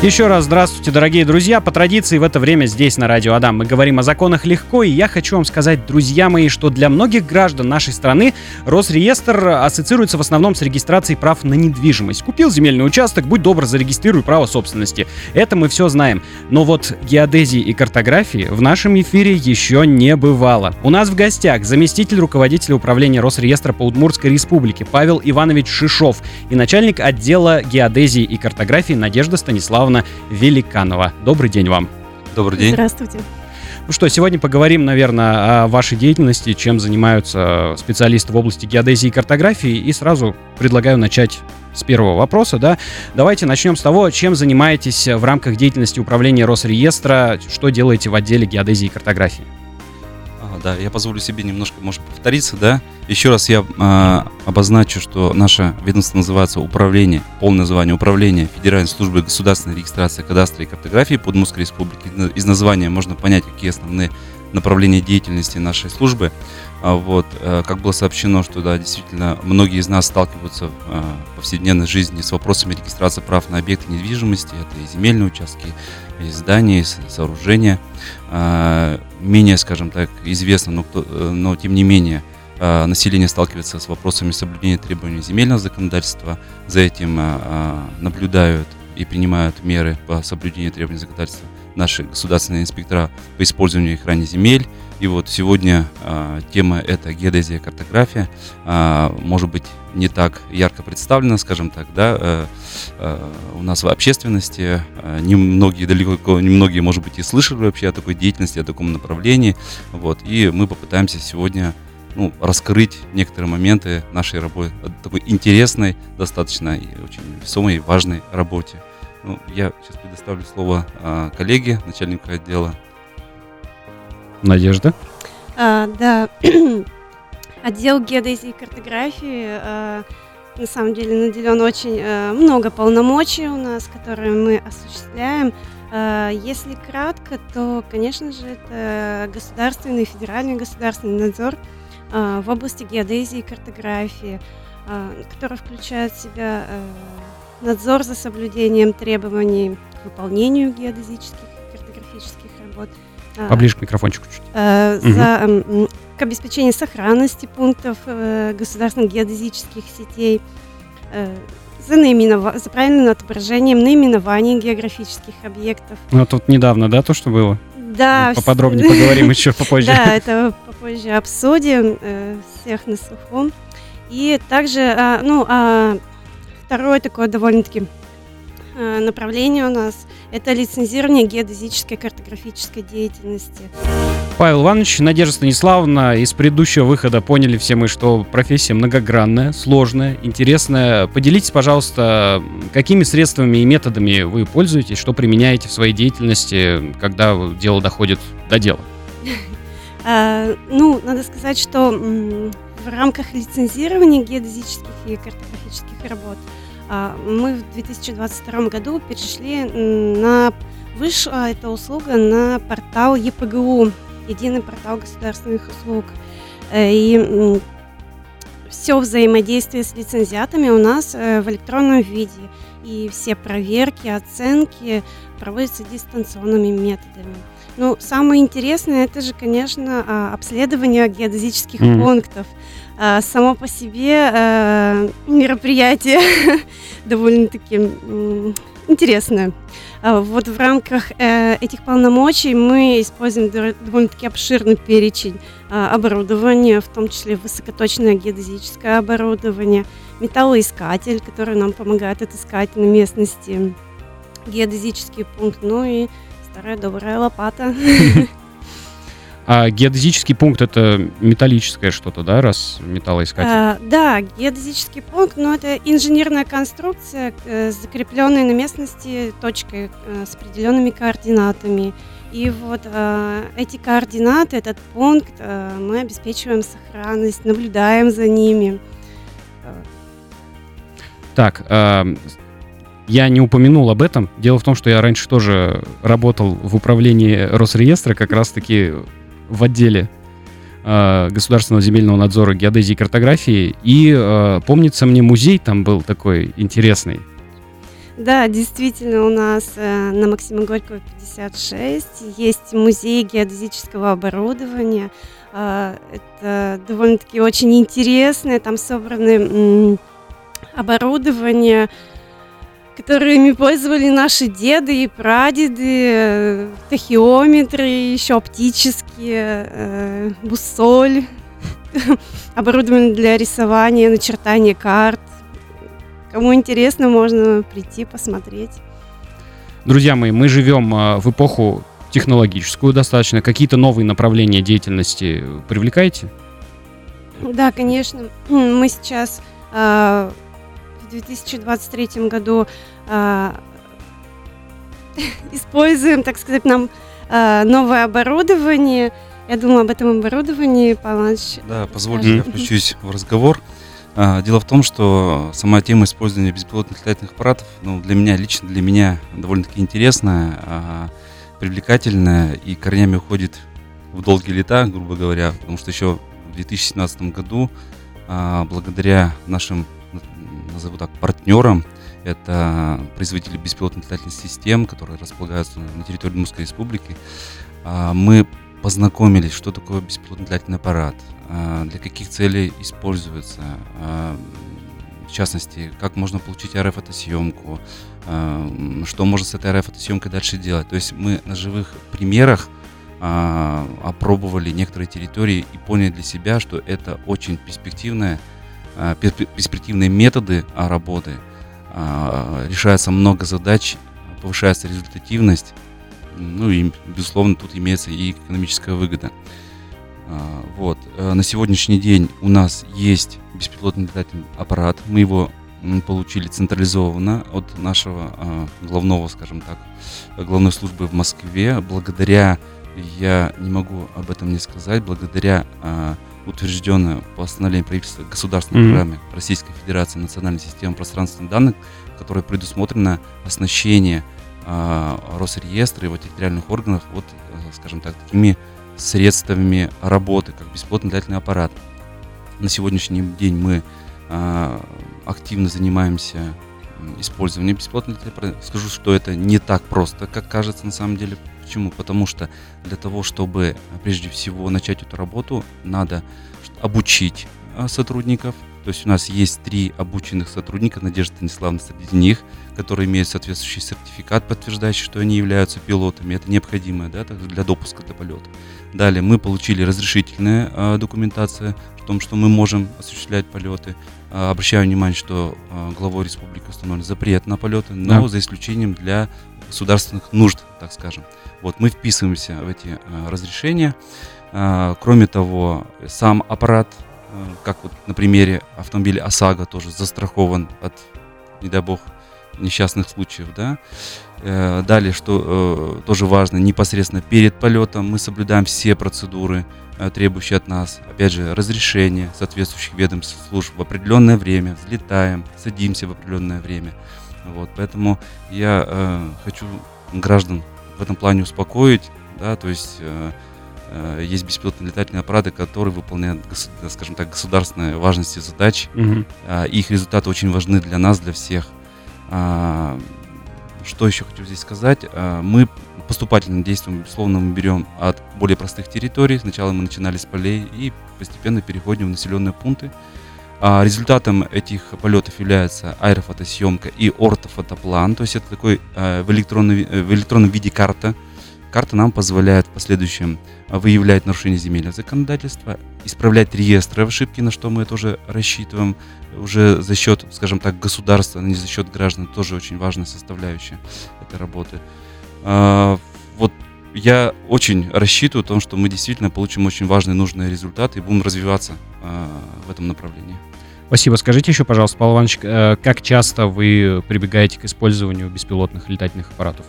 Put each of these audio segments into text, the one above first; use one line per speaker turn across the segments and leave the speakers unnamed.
Еще раз здравствуйте, дорогие друзья. По традиции в это время здесь, на Радио Адам, мы говорим о законах легко, и я хочу вам сказать, друзья мои, что для многих граждан нашей страны Росреестр ассоциируется в основном с регистрацией прав на недвижимость. Купил земельный участок, будь добр, зарегистрируй право собственности. Это мы все знаем. Но вот геодезии и картографии в нашем эфире еще не бывало. У нас в гостях заместитель руководителя управления Росреестра по Удмуртской республике Павел Иванович Шишов и начальник отдела геодезии и картографии Надежда Станиславовна Станиславовна Великанова. Добрый день вам.
Добрый день.
Здравствуйте.
Ну что, сегодня поговорим, наверное, о вашей деятельности, чем занимаются специалисты в области геодезии и картографии. И сразу предлагаю начать с первого вопроса, да. Давайте начнем с того, чем занимаетесь в рамках деятельности управления Росреестра, что делаете в отделе геодезии и картографии
да, я позволю себе немножко, может, повториться, да. Еще раз я э, обозначу, что наше ведомство называется Управление, полное название Управление Федеральной службы государственной регистрации кадастра и картографии Подмосковской республики. Из названия можно понять, какие основные направления деятельности нашей службы. А вот, э, как было сообщено, что да, действительно многие из нас сталкиваются в э, повседневной жизни с вопросами регистрации прав на объекты недвижимости, это и земельные участки, и здания, и сооружения. А, менее, скажем так, известно, но, кто, э, но тем не менее а, население сталкивается с вопросами соблюдения требований земельного законодательства. За этим а, наблюдают и принимают меры по соблюдению требований законодательства наши государственные инспектора по использованию их ранее земель. И вот сегодня э, тема это геодезия, картография. Э, может быть, не так ярко представлена, скажем так, да, э, э, у нас в общественности. Э, немногие, далеко, немногие, может быть, и слышали вообще о такой деятельности, о таком направлении. Вот, и мы попытаемся сегодня ну, раскрыть некоторые моменты нашей работы, такой интересной, достаточно и очень весомой и важной работе. Ну, я сейчас предоставлю слово а, коллеге, начальнику отдела.
Надежда?
А, да, отдел геодезии и картографии а, на самом деле наделен очень а, много полномочий у нас, которые мы осуществляем. А, если кратко, то, конечно же, это государственный, федеральный государственный надзор а, в области геодезии и картографии, а, который включает в себя а, надзор за соблюдением требований к выполнению геодезических и картографических работ.
А, Поближе к микрофончику чуть.
Э, за. К обеспечению сохранности пунктов э, государственных геодезических сетей, э, за, наименов... за правильным отображением наименований географических объектов.
Ну, тут недавно, да, то, что было?
Да.
Ну, поподробнее поговорим еще попозже.
Да, это попозже обсудим, всех на слуху. И также, а, ну, а Второе такое довольно-таки направление у нас – это лицензирование геодезической картографической деятельности.
Павел Иванович, Надежда Станиславовна, из предыдущего выхода поняли все мы, что профессия многогранная, сложная, интересная. Поделитесь, пожалуйста, какими средствами и методами вы пользуетесь, что применяете в своей деятельности, когда дело доходит до дела?
А, ну, надо сказать, что в рамках лицензирования геодезических и картографических работ – мы в 2022 году перешли на вышла эта услуга на портал ЕПГУ, единый портал государственных услуг. Э, и все взаимодействие с лицензиатами у нас э, в электронном виде. И все проверки, оценки проводятся дистанционными методами. Ну, самое интересное, это же, конечно, а, обследование геодезических mm. пунктов. А, само по себе а, мероприятие довольно-таки интересное. Вот в рамках э, этих полномочий мы используем довольно-таки обширный перечень оборудования, в том числе высокоточное геодезическое оборудование, металлоискатель, который нам помогает отыскать на местности геодезический пункт, ну и старая добрая лопата.
А геодезический пункт это металлическое что-то, да, раз металлоискатель? А,
да, геодезический пункт, но это инженерная конструкция, э, закрепленная на местности точкой э, с определенными координатами. И вот э, эти координаты, этот пункт, э, мы обеспечиваем сохранность, наблюдаем за ними.
Так, э, я не упомянул об этом. Дело в том, что я раньше тоже работал в управлении Росреестра, как раз-таки в отделе э, Государственного земельного надзора геодезии и картографии. И э, помнится мне, музей там был такой интересный.
Да, действительно, у нас э, на Максима Горького 56 есть музей геодезического оборудования. Э, это довольно-таки очень интересное, там собраны оборудование, которыми пользовали наши деды и прадеды, э, тахиометры, еще оптические, э, буссоль, оборудование для рисования, начертания карт. Кому интересно, можно прийти посмотреть.
Друзья мои, мы живем а, в эпоху технологическую достаточно. Какие-то новые направления деятельности привлекаете?
Да, конечно. Мы сейчас э, в 2023 году э, используем, так сказать, нам э, новое оборудование. Я думаю, об этом оборудовании Павел
Да, позвольте, я включусь в разговор. А, дело в том, что сама тема использования беспилотных летательных аппаратов, ну, для меня, лично для меня, довольно-таки интересная, привлекательная и корнями уходит в долгие лета, грубо говоря, потому что еще в 2017 году, благодаря нашим, назову так, партнерам, это производители беспилотных летательных систем, которые располагаются на территории Мурской Республики, мы познакомились, что такое беспилотный летательный аппарат, а, для каких целей используется, а, в частности, как можно получить РФ-фотосъемку, а, что можно с этой РФ-фотосъемкой дальше делать. То есть мы на живых примерах опробовали некоторые территории и поняли для себя, что это очень перспективные, перспективные методы работы. Решается много задач, повышается результативность, ну и, безусловно, тут имеется и экономическая выгода. А, вот. Э, на сегодняшний день у нас есть беспилотный летательный аппарат. Мы его получили централизованно от нашего а, главного, скажем так, главной службы в Москве. Благодаря, я не могу об этом не сказать, благодаря утвержденной постановлению правительства государственной mm-hmm. программе Российской Федерации национальной системы пространственных данных, в которой предусмотрено оснащение а, Росреестра и его территориальных органов вот, э, скажем так, такими средствами работы, как бесплатный летательный аппарат. На сегодняшний день мы а, активно занимаемся использованием бесплатного летательного аппарата. Скажу, что это не так просто, как кажется на самом деле. Почему? Потому что для того, чтобы прежде всего начать эту работу, надо обучить а, сотрудников, то есть у нас есть три обученных сотрудника, Надежда Станиславовна среди них, которые имеют соответствующий сертификат, подтверждающий, что они являются пилотами. Это необходимо да, для допуска для полета. Далее мы получили разрешительная э, документация в том, что мы можем осуществлять полеты. Э, обращаю внимание, что э, главой республики установлен запрет на полеты, но да. за исключением для государственных нужд, так скажем. Вот мы вписываемся в эти э, разрешения. Кроме того, сам аппарат как вот на примере автомобиля ОСАГО тоже застрахован от, не дай бог, несчастных случаев, да. Э, далее, что э, тоже важно, непосредственно перед полетом мы соблюдаем все процедуры, требующие от нас, опять же, разрешение соответствующих ведомств служб в определенное время, взлетаем, садимся в определенное время. Вот, поэтому я э, хочу граждан в этом плане успокоить, да, то есть э, Э, есть беспилотные летательные аппараты, которые выполняют, скажем так, государственные важности задач. Угу. Их результаты очень важны для нас, для всех. А, что еще хочу здесь сказать? А, мы поступательным действием, безусловно, мы берем от более простых территорий. Сначала мы начинали с полей и постепенно переходим в населенные пункты. Результатом этих полетов является аэрофотосъемка и ортофотоплан, то есть это такой в, электронном, э, в электронном виде карта, Карта нам позволяет в последующем а, выявлять нарушения земельного законодательства, исправлять реестры ошибки, на что мы тоже рассчитываем уже за счет, скажем так, государства, а не за счет граждан, тоже очень важная составляющая этой работы. А, вот я очень рассчитываю о том, что мы действительно получим очень важные, нужные результаты и будем развиваться в этом направлении.
Спасибо. Скажите еще, пожалуйста, Павел Иванович, э, как часто вы прибегаете к использованию беспилотных летательных аппаратов?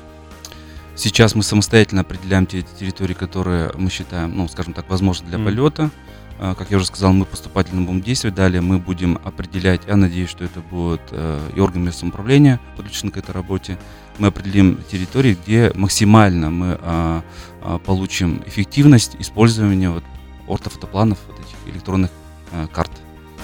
Сейчас мы самостоятельно определяем те территории, которые мы считаем, ну, скажем так, возможны для mm. полета. А, как я уже сказал, мы поступательно будем действовать. Далее мы будем определять, я надеюсь, что это будет э, и органы местного самоуправления подключены к этой работе. Мы определим территории, где максимально мы а, а, получим эффективность использования вот, ортофотопланов, вот этих электронных а, карт.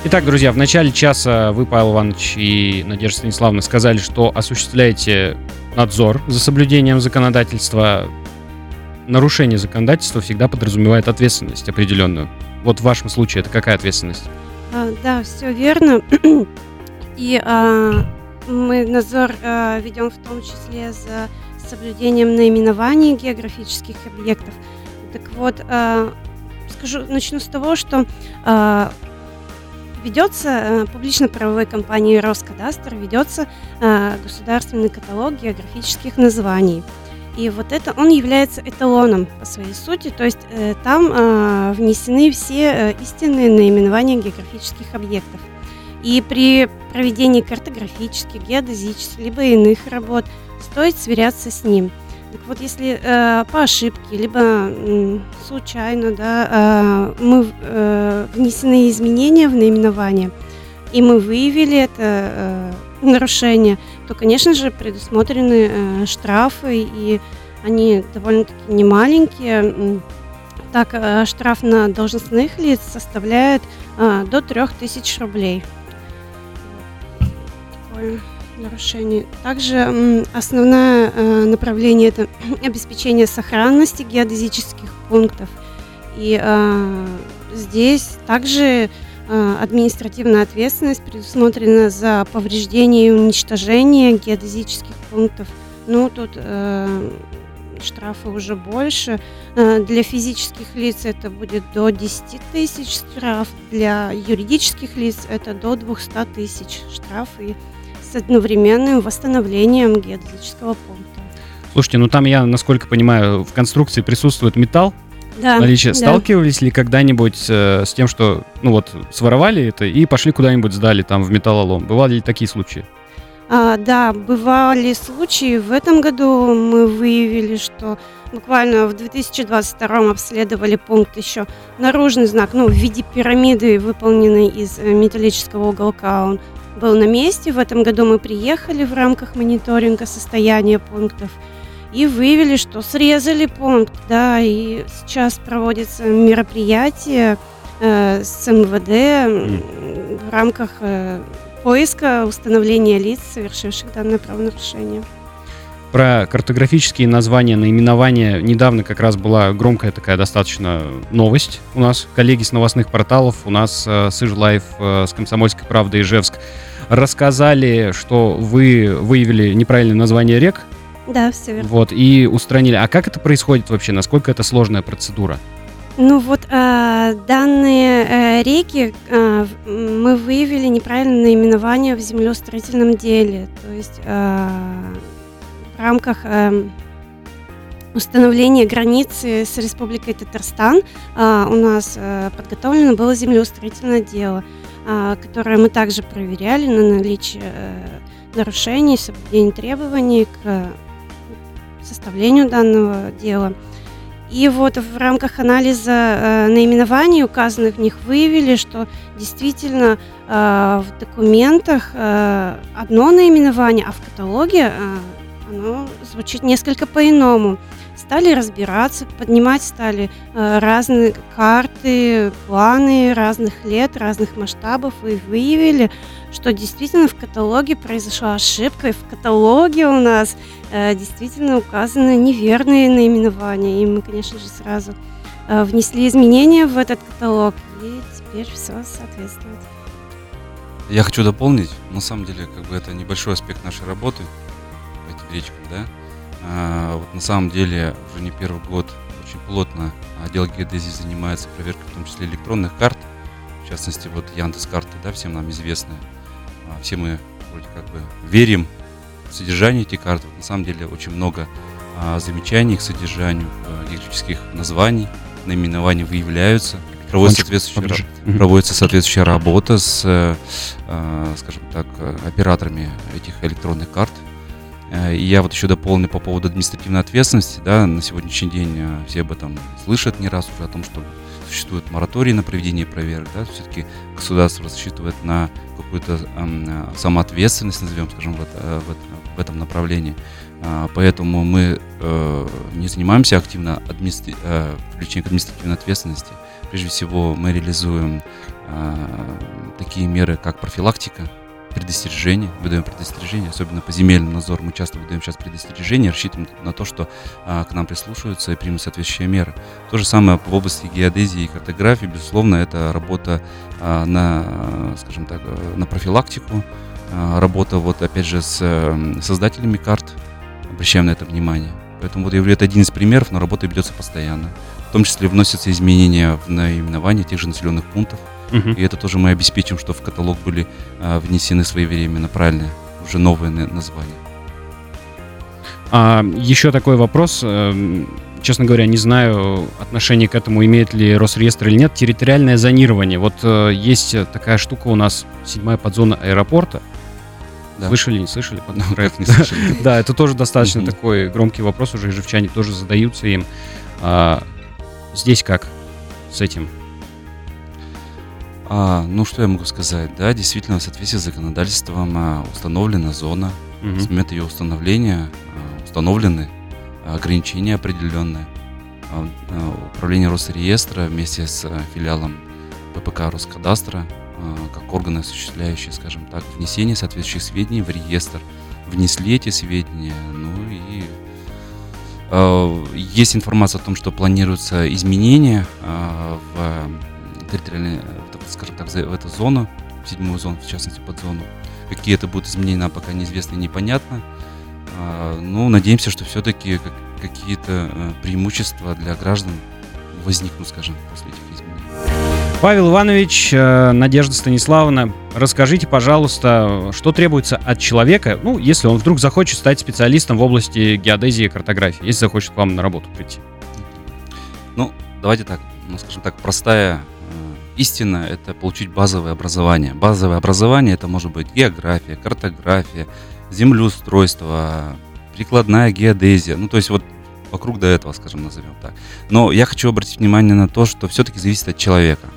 Итак, друзья, в начале часа вы, Павел Иванович и Надежда Станиславовна, сказали, что осуществляете надзор за соблюдением законодательства. Нарушение законодательства всегда подразумевает ответственность определенную. Вот в вашем случае это какая ответственность?
А, да, все верно. И а, мы надзор а, ведем в том числе за соблюдением наименований географических объектов. Так вот, а, скажу, начну с того, что а, ведется э, публично-правовой компанией Роскадастр, ведется э, государственный каталог географических названий. И вот это он является эталоном по своей сути, то есть э, там внесены все истинные наименования географических объектов. И при проведении картографических, геодезических, либо иных работ стоит сверяться с ним – так вот, если э, по ошибке, либо э, случайно, да, э, мы э, внесены изменения в наименование, и мы выявили это э, нарушение, то, конечно же, предусмотрены э, штрафы, и они довольно-таки немаленькие. Так, э, штраф на должностных лиц составляет э, до 3000 рублей. Такое нарушений. Также основное э, направление это обеспечение сохранности геодезических пунктов. И э, здесь также э, административная ответственность предусмотрена за повреждение и уничтожение геодезических пунктов. Ну, тут штрафы уже больше. Для физических лиц это будет до 10 тысяч штраф, для юридических лиц это до 200 тысяч штраф. С одновременным восстановлением геодезического пункта.
Слушайте, ну там я, насколько понимаю, в конструкции присутствует металл.
Да,
наличие.
да.
Сталкивались ли когда-нибудь э, с тем, что, ну вот, своровали это и пошли куда-нибудь сдали там в металлолом? Бывали ли такие случаи?
А, да, бывали случаи. В этом году мы выявили, что буквально в 2022 обследовали пункт еще наружный знак, ну, в виде пирамиды, выполненный из э, металлического уголка. Он был на месте. В этом году мы приехали в рамках мониторинга состояния пунктов и выявили, что срезали пункт, да, и сейчас проводится мероприятие э, с МВД в рамках э, поиска установления лиц, совершивших данное правонарушение.
Про картографические названия, наименования недавно как раз была громкая такая достаточно новость у нас. Коллеги с новостных порталов, у нас э, с Ижлайф, э, с Комсомольской правдой Ижевск рассказали, что вы выявили неправильное название рек.
Да, все верно.
Вот, и устранили. А как это происходит вообще? Насколько это сложная процедура?
Ну вот э, данные э, реки э, мы выявили неправильное наименование в землеустроительном деле. То есть э, в рамках э, установления границы с Республикой Татарстан э, у нас э, подготовлено было землеустроительное дело. Которое мы также проверяли на наличие э, нарушений, соблюдения требований к составлению данного дела. И вот в рамках анализа э, наименований, указанных в них, выявили, что действительно э, в документах э, одно наименование, а в каталоге э, оно звучит несколько по-иному стали разбираться, поднимать стали э, разные карты, планы разных лет, разных масштабов и выявили, что действительно в каталоге произошла ошибка, и в каталоге у нас э, действительно указаны неверные наименования. И мы, конечно же, сразу э, внесли изменения в этот каталог, и теперь все соответствует.
Я хочу дополнить, на самом деле, как бы это небольшой аспект нашей работы, этим речкам, да, вот на самом деле уже не первый год очень плотно отдел геодезии занимается проверкой, в том числе электронных карт. В частности, вот Яндекс карты, да, всем нам известные. А, все мы вроде как бы верим в содержание этих карт. на самом деле очень много а, замечаний к содержанию географических названий, наименований выявляются. Проводится соответствующая, проводится соответствующая работа с, скажем так, операторами этих электронных карт и я вот еще дополню по поводу административной ответственности. Да, на сегодняшний день э, все об этом слышат не раз уже о том, что существует мораторий на проведение проверок. Да, все-таки государство рассчитывает на какую-то э, самоответственность, назовем, скажем, в, это, в, в этом направлении. Э, поэтому мы э, не занимаемся активно администри... э, привлечением к административной ответственности. Прежде всего мы реализуем а, такие меры, как профилактика, предостережения, выдаем предостережения, особенно по земельному надзору мы часто выдаем сейчас предостережения, рассчитываем на то, что а, к нам прислушиваются и примут соответствующие меры. То же самое в области геодезии и картографии, безусловно, это работа а, на, скажем так, на профилактику, а, работа вот опять же с э, создателями карт, обращаем на это внимание. Поэтому вот я говорю, это один из примеров, но работа ведется постоянно. В том числе вносятся изменения в наименование тех же населенных пунктов, Угу. И это тоже мы обеспечим, что в каталог были а, внесены своевременно правильные, уже новые названия.
А, еще такой вопрос. Эм, честно говоря, не знаю, отношение к этому имеет ли Росреестр или нет. Территориальное зонирование. Вот э, есть такая штука у нас, седьмая подзона аэропорта. Да. Слышали, не слышали? Ну,
как не слышали.
Да, это тоже достаточно такой громкий вопрос, уже ижевчане тоже задаются им. А, здесь как с этим?
А, ну, что я могу сказать? Да, действительно, в соответствии с законодательством а, установлена зона. Угу. С момента ее установления а, установлены ограничения определенные. А, а, управление Росреестра вместе с а, филиалом ППК Роскадастра, а, как органы, осуществляющие, скажем так, внесение соответствующих сведений в реестр, внесли эти сведения, ну и а, есть информация о том, что планируются изменения а, в территориальной скажем так, в эту зону, в седьмую зону, в частности, под зону. Какие это будут изменения, нам пока неизвестно и непонятно. А, ну, надеемся, что все-таки какие-то э, преимущества для граждан возникнут, скажем, после этих изменений.
Павел Иванович, э, Надежда Станиславовна, расскажите, пожалуйста, что требуется от человека, ну, если он вдруг захочет стать специалистом в области геодезии и картографии, если захочет к вам на работу прийти?
Ну, давайте так, ну, скажем так, простая истина – это получить базовое образование. Базовое образование – это может быть география, картография, землеустройство, прикладная геодезия. Ну, то есть вот вокруг до этого, скажем, назовем так. Но я хочу обратить внимание на то, что все-таки зависит от человека.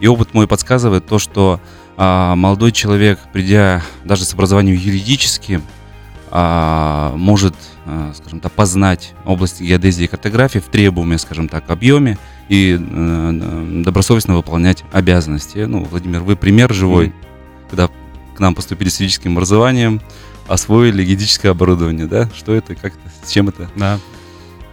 И опыт мой подсказывает то, что а, молодой человек, придя даже с образованием юридическим, а, может, а, скажем так, познать область геодезии и картографии в требуемом, скажем так, объеме и э, добросовестно выполнять обязанности. Ну, Владимир, вы пример живой, mm когда к нам поступили с физическим образованием, освоили геодезическое оборудование, да? Что это, как это, с чем это?
Да.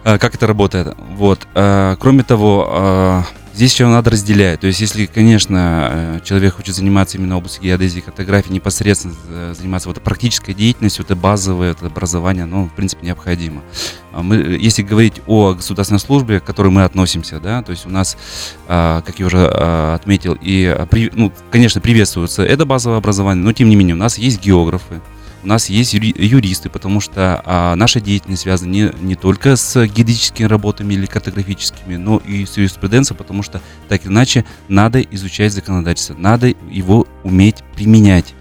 А, как это работает? Вот. А, кроме того, а, Здесь еще надо разделять. То есть, если, конечно, э, человек хочет заниматься именно областью геодезии картографии, непосредственно э, заниматься вот практической деятельностью, это базовое это образование, ну, в принципе, необходимо. А мы, если говорить о государственной службе, к которой мы относимся, да, то есть у нас, а, как я уже а, отметил, и, ну, конечно, приветствуется это базовое образование, но, тем не менее, у нас есть географы, у нас есть юристы, потому что а, наша деятельность связана не, не только с геодезическими работами или картографическими, но и с юриспруденцией, потому что так или иначе надо изучать законодательство, надо его уметь применять.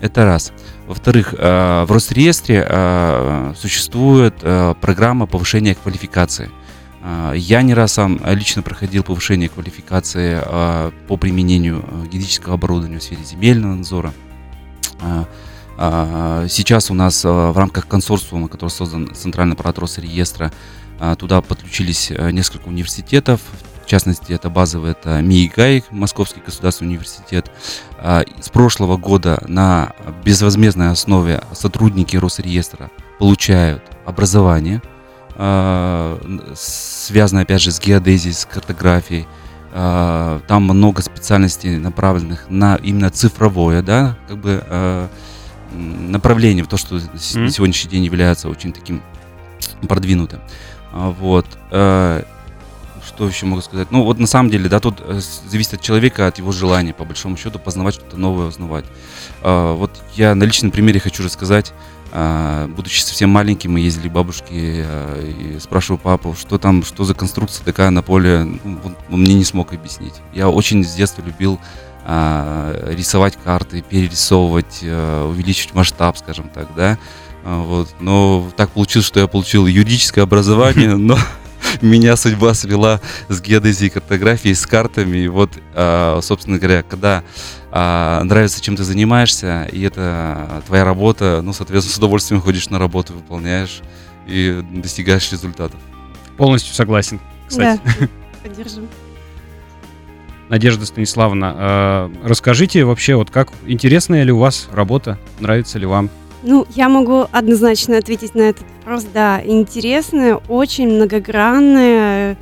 Это раз. Во-вторых, а, в Росреестре а, существует а, программа повышения квалификации. Я не раз сам лично проходил повышение квалификации по применению геодезического оборудования в сфере земельного надзора. А, сейчас у нас а, в рамках консорциума, который создан Центральный аппарат Росреестра, а, туда подключились несколько университетов, в частности, это базовый, это МИИГАЙ, Московский государственный университет. С прошлого года на безвозмездной основе сотрудники Росреестра получают образование, связанное, опять же, с геодезией, с картографией. Там много специальностей, направленных на именно цифровое, да, как бы направление, в то, что mm-hmm. на сегодняшний день является очень таким продвинутым. А, вот. Э, что еще могу сказать? Ну, вот на самом деле, да, тут э, зависит от человека, от его желания, по большому счету, познавать что-то новое, узнавать. А, вот я на личном примере хочу рассказать. А, будучи совсем маленьким, мы ездили к бабушке и спрашиваю папу, что там, что за конструкция такая на поле. Ну, он мне не смог объяснить. Я очень с детства любил рисовать карты, перерисовывать, а, увеличивать масштаб, скажем так, да. А, вот. Но так получилось, что я получил юридическое образование, но меня судьба свела с геодезией, картографией, с картами. И вот, собственно говоря, когда нравится, чем ты занимаешься, и это твоя работа, ну, соответственно, с удовольствием ходишь на работу, выполняешь и достигаешь результатов.
Полностью согласен, кстати.
Да, поддержим.
Надежда Станиславовна, э, расскажите вообще, вот как интересная ли у вас работа, нравится ли вам?
Ну, я могу однозначно ответить на этот вопрос. Да, интересная, очень многогранная.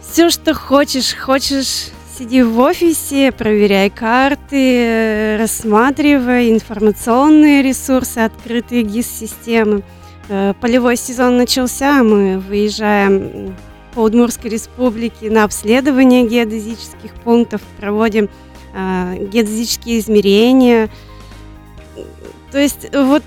Все, что хочешь, хочешь сиди в офисе, проверяй карты, рассматривай информационные ресурсы, открытые ГИС-системы. Э, полевой сезон начался, мы выезжаем по Удмурской республике на обследование геодезических пунктов, проводим э, геодезические измерения. То есть вот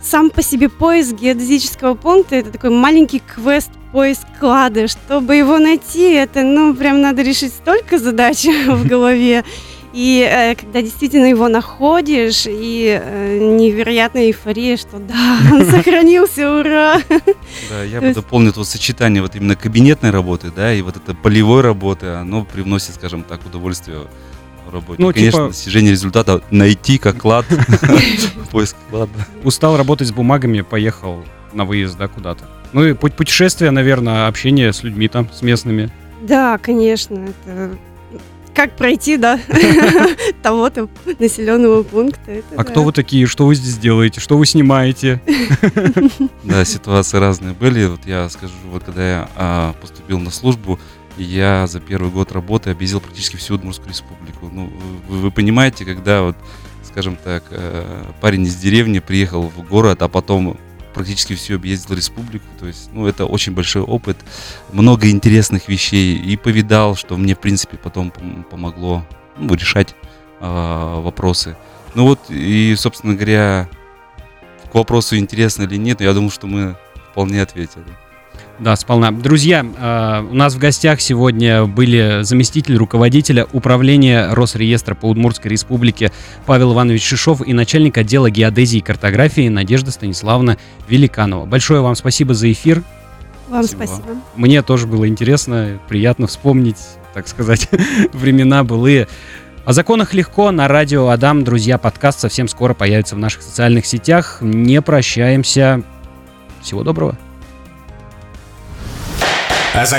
сам по себе поиск геодезического пункта это такой маленький квест поиск клада. Чтобы его найти, это ну прям надо решить столько задач в голове. И э, когда действительно его находишь, и э, невероятная эйфория, что да, он сохранился, ура!
Да, я бы дополнил вот сочетание вот именно кабинетной работы, да, и вот это полевой работы, оно привносит, скажем так, удовольствие в работе. Ну, Конечно, типа... достижение результата найти как клад, поиск клада.
Устал работать с бумагами, поехал на выезд, да, куда-то. Ну и путь путешествия, наверное, общение с людьми там, с местными.
Да, конечно, это как пройти, да, того-то населенного пункта.
А кто вы такие, что вы здесь делаете, что вы снимаете?
Да, ситуации разные были. Вот я скажу, вот когда я а, поступил на службу, я за первый год работы объездил практически всю Удмуртскую республику. Ну, вы, вы понимаете, когда вот, скажем так, э, парень из деревни приехал в город, а потом практически всю объездил республику. То есть, ну, это очень большой опыт, много интересных вещей. И повидал, что мне, в принципе, потом помогло ну, решать э, вопросы. Ну вот, и, собственно говоря, к вопросу, интересно или нет, я думаю, что мы вполне ответили.
Да, сполна. Друзья, э, у нас в гостях сегодня были заместитель руководителя управления Росреестра по Удмуртской республике Павел Иванович Шишов и начальник отдела геодезии и картографии Надежда Станиславовна Великанова. Большое вам спасибо за эфир.
Вам спасибо. спасибо.
Мне тоже было интересно, приятно вспомнить, так сказать, времена былые. О законах легко на радио Адам. Друзья, подкаст совсем скоро появится в наших социальных сетях. Не прощаемся. Всего доброго.